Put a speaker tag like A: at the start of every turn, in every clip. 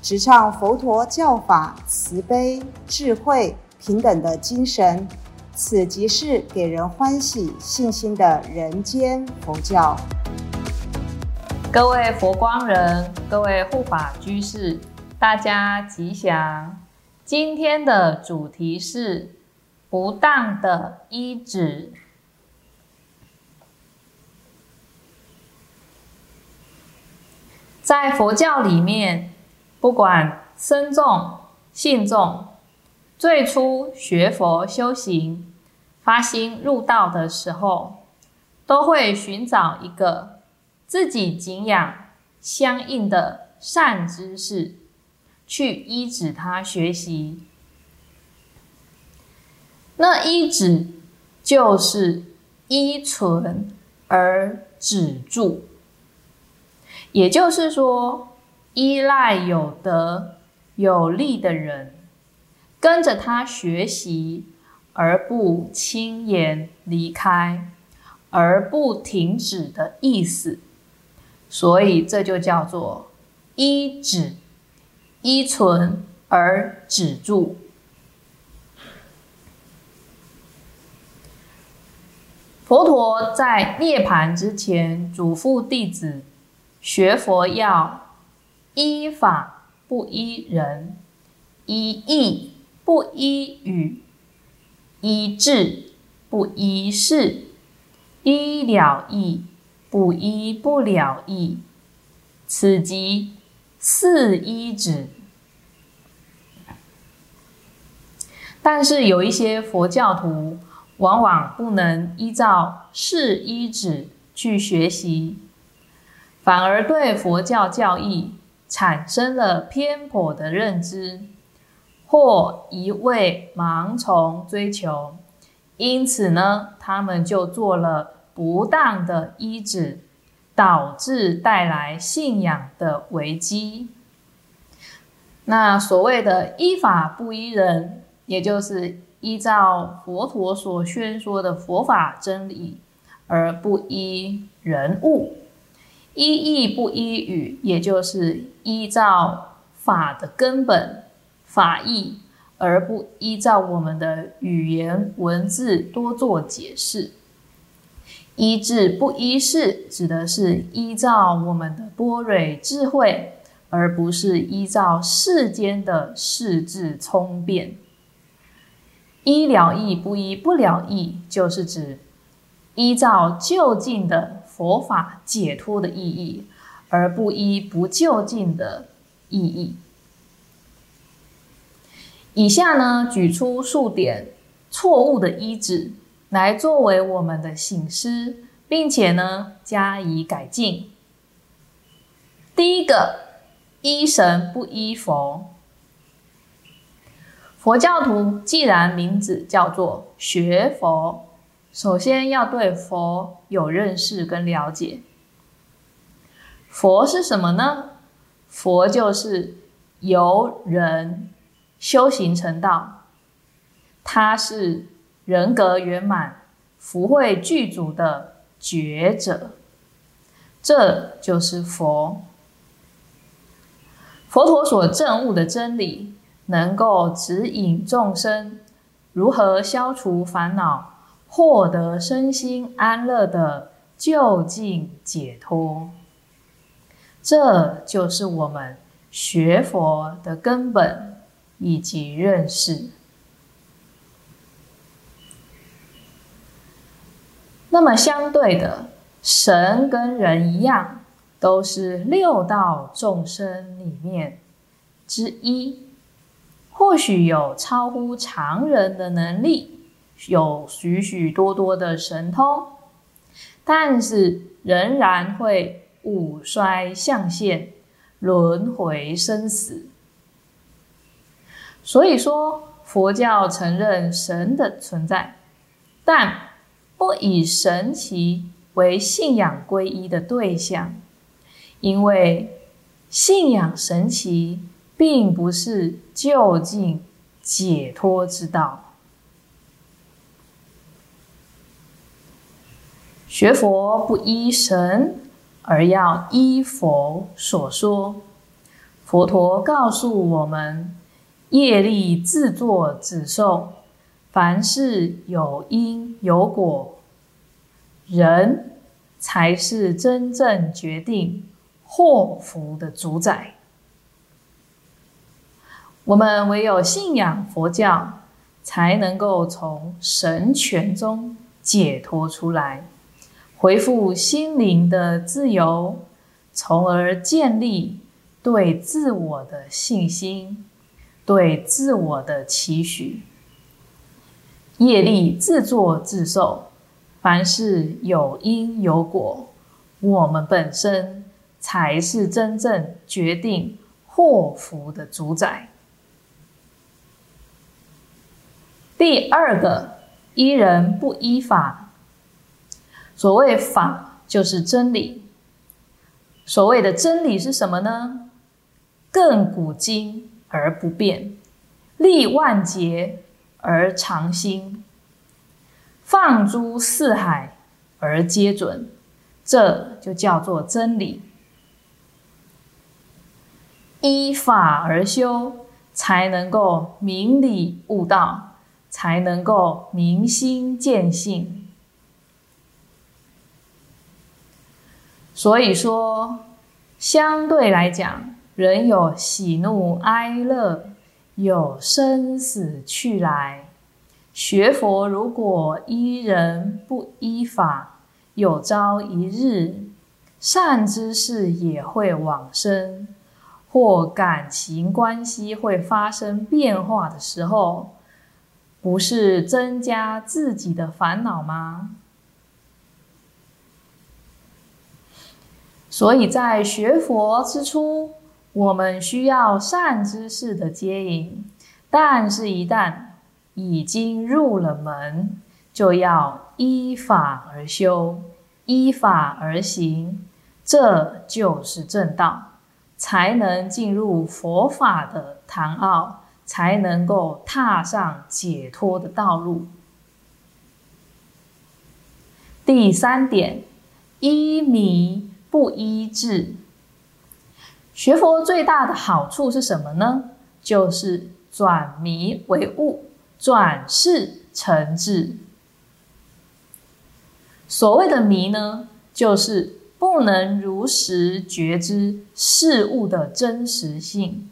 A: 直唱佛陀教法慈悲、智慧、平等的精神。此即是给人欢喜、信心的人间佛教。
B: 各位佛光人，各位护法居士，大家吉祥。今天的主题是。不当的医治，在佛教里面，不管僧众、信众，最初学佛修行、发心入道的时候，都会寻找一个自己敬仰相应的善知识，去医治他学习。那依止就是依存而止住，也就是说，依赖有德有力的人，跟着他学习，而不轻言离开，而不停止的意思。所以这就叫做依止，依存而止住。佛陀在涅盘之前，嘱咐弟子学佛要依法不依人，依义不依语，依智不依事，依了义不依不了义，此即四依止。但是有一些佛教徒。往往不能依照四依止去学习，反而对佛教教义产生了偏颇的认知，或一味盲从追求，因此呢，他们就做了不当的依止，导致带来信仰的危机。那所谓的依法不依人，也就是。依照佛陀所宣说的佛法真理，而不依人物；依义不依语，也就是依照法的根本法义，而不依照我们的语言文字多做解释。依智不依事，指的是依照我们的波蕊智慧，而不是依照世间的世智聪辩。依了义不依不了义，就是指依照就近的佛法解脱的意义，而不依不就近的意义。以下呢，举出数点错误的依止，来作为我们的醒思，并且呢加以改进。第一个，依神不依佛。佛教徒既然名字叫做学佛，首先要对佛有认识跟了解。佛是什么呢？佛就是由人修行成道，他是人格圆满、福慧具足的觉者，这就是佛。佛陀所证悟的真理。能够指引众生如何消除烦恼，获得身心安乐的究竟解脱，这就是我们学佛的根本以及认识。那么相对的，神跟人一样，都是六道众生里面之一。或许有超乎常人的能力，有许许多多的神通，但是仍然会五衰相现，轮回生死。所以说，佛教承认神的存在，但不以神奇为信仰皈依的对象，因为信仰神奇并不是就近解脱之道。学佛不依神，而要依佛所说。佛陀告诉我们：业力自作自受，凡事有因有果，人才是真正决定祸福的主宰。我们唯有信仰佛教，才能够从神权中解脱出来。恢复心灵的自由，从而建立对自我的信心，对自我的期许。业力自作自受，凡事有因有果，我们本身才是真正决定祸福的主宰。第二个，依人不依法。所谓法就是真理。所谓的真理是什么呢？亘古今而不变，历万劫而常新，放诸四海而皆准，这就叫做真理。依法而修，才能够明理悟道，才能够明心见性。所以说，相对来讲，人有喜怒哀乐，有生死去来。学佛如果依人不依法，有朝一日善知识也会往生，或感情关系会发生变化的时候，不是增加自己的烦恼吗？所以在学佛之初，我们需要善知识的接引，但是，一旦已经入了门，就要依法而修，依法而行，这就是正道，才能进入佛法的堂奥，才能够踏上解脱的道路。第三点，依迷。不依智，学佛最大的好处是什么呢？就是转迷为悟，转世成智。所谓的迷呢，就是不能如实觉知事物的真实性，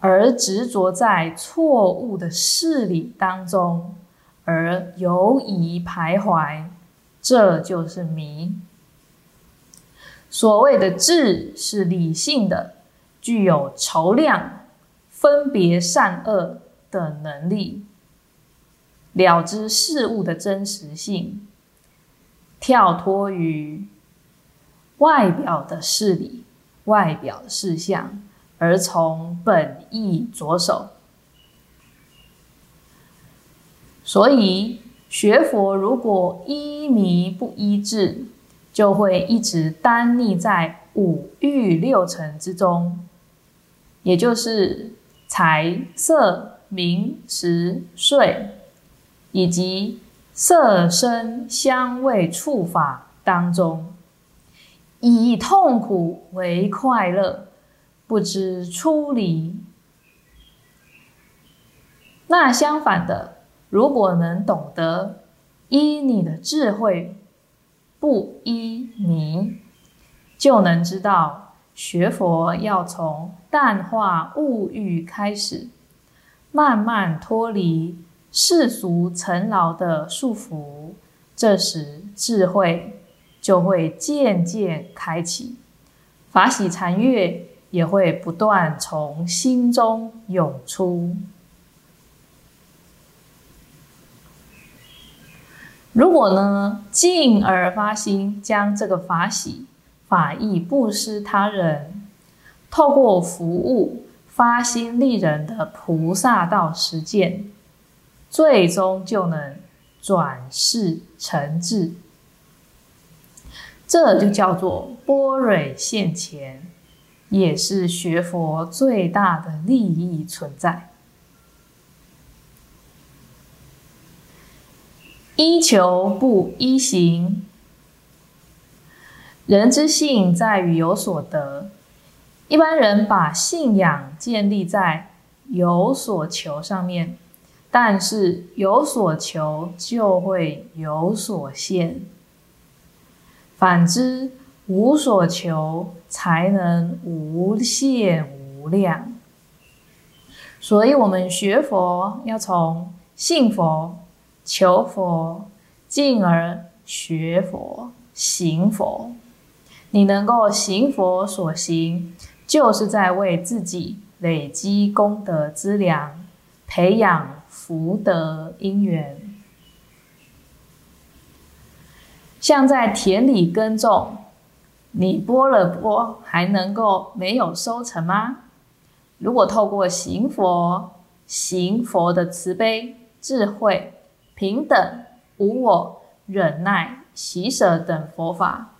B: 而执着在错误的事理当中，而犹疑徘徊，这就是迷。所谓的智是理性的，具有筹量、分别善恶的能力，了知事物的真实性，跳脱于外表的事理、外表的事项，而从本意着手。所以学佛如果依迷不依智。就会一直单溺在五欲六尘之中，也就是财色名食睡，以及色声香味触法当中，以痛苦为快乐，不知出离。那相反的，如果能懂得依你的智慧。不依迷，就能知道学佛要从淡化物欲开始，慢慢脱离世俗尘劳的束缚。这时智慧就会渐渐开启，法喜禅悦也会不断从心中涌出。如果呢，进而发心，将这个法喜、法意布施他人，透过服务、发心利人的菩萨道实践，最终就能转世成智。这就叫做波蕊现前，也是学佛最大的利益存在。依求不依行，人之性在于有所得。一般人把信仰建立在有所求上面，但是有所求就会有所限。反之，无所求才能无限无量。所以，我们学佛要从信佛、求佛，进而学佛、行佛。你能够行佛所行。就是在为自己累积功德资粮，培养福德因缘。像在田里耕种，你播了播，还能够没有收成吗？如果透过行佛、行佛的慈悲、智慧、平等、无我、忍耐、喜舍等佛法。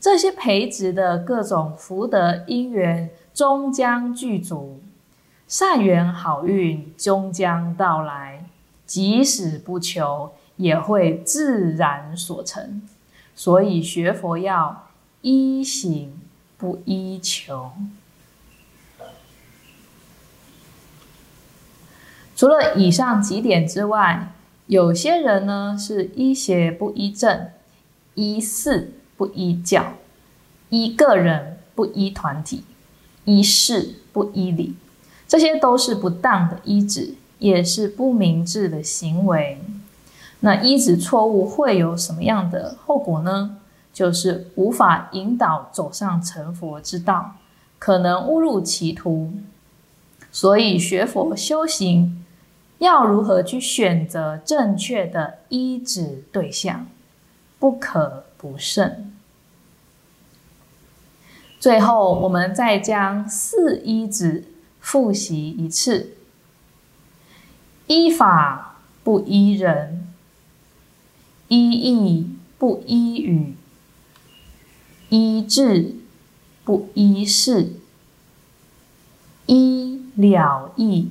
B: 这些培植的各种福德因缘终将具足，善缘好运终将到来，即使不求，也会自然所成。所以学佛要依行不依求。除了以上几点之外，有些人呢是依邪不依正，依事。不依教，依个人不依团体，依事不依理，这些都是不当的依止，也是不明智的行为。那依止错误会有什么样的后果呢？就是无法引导走上成佛之道，可能误入歧途。所以学佛修行，要如何去选择正确的依止对象？不可不慎。最后，我们再将四依止复习一次：依法不依人，依义不依语，依智不依事，依了义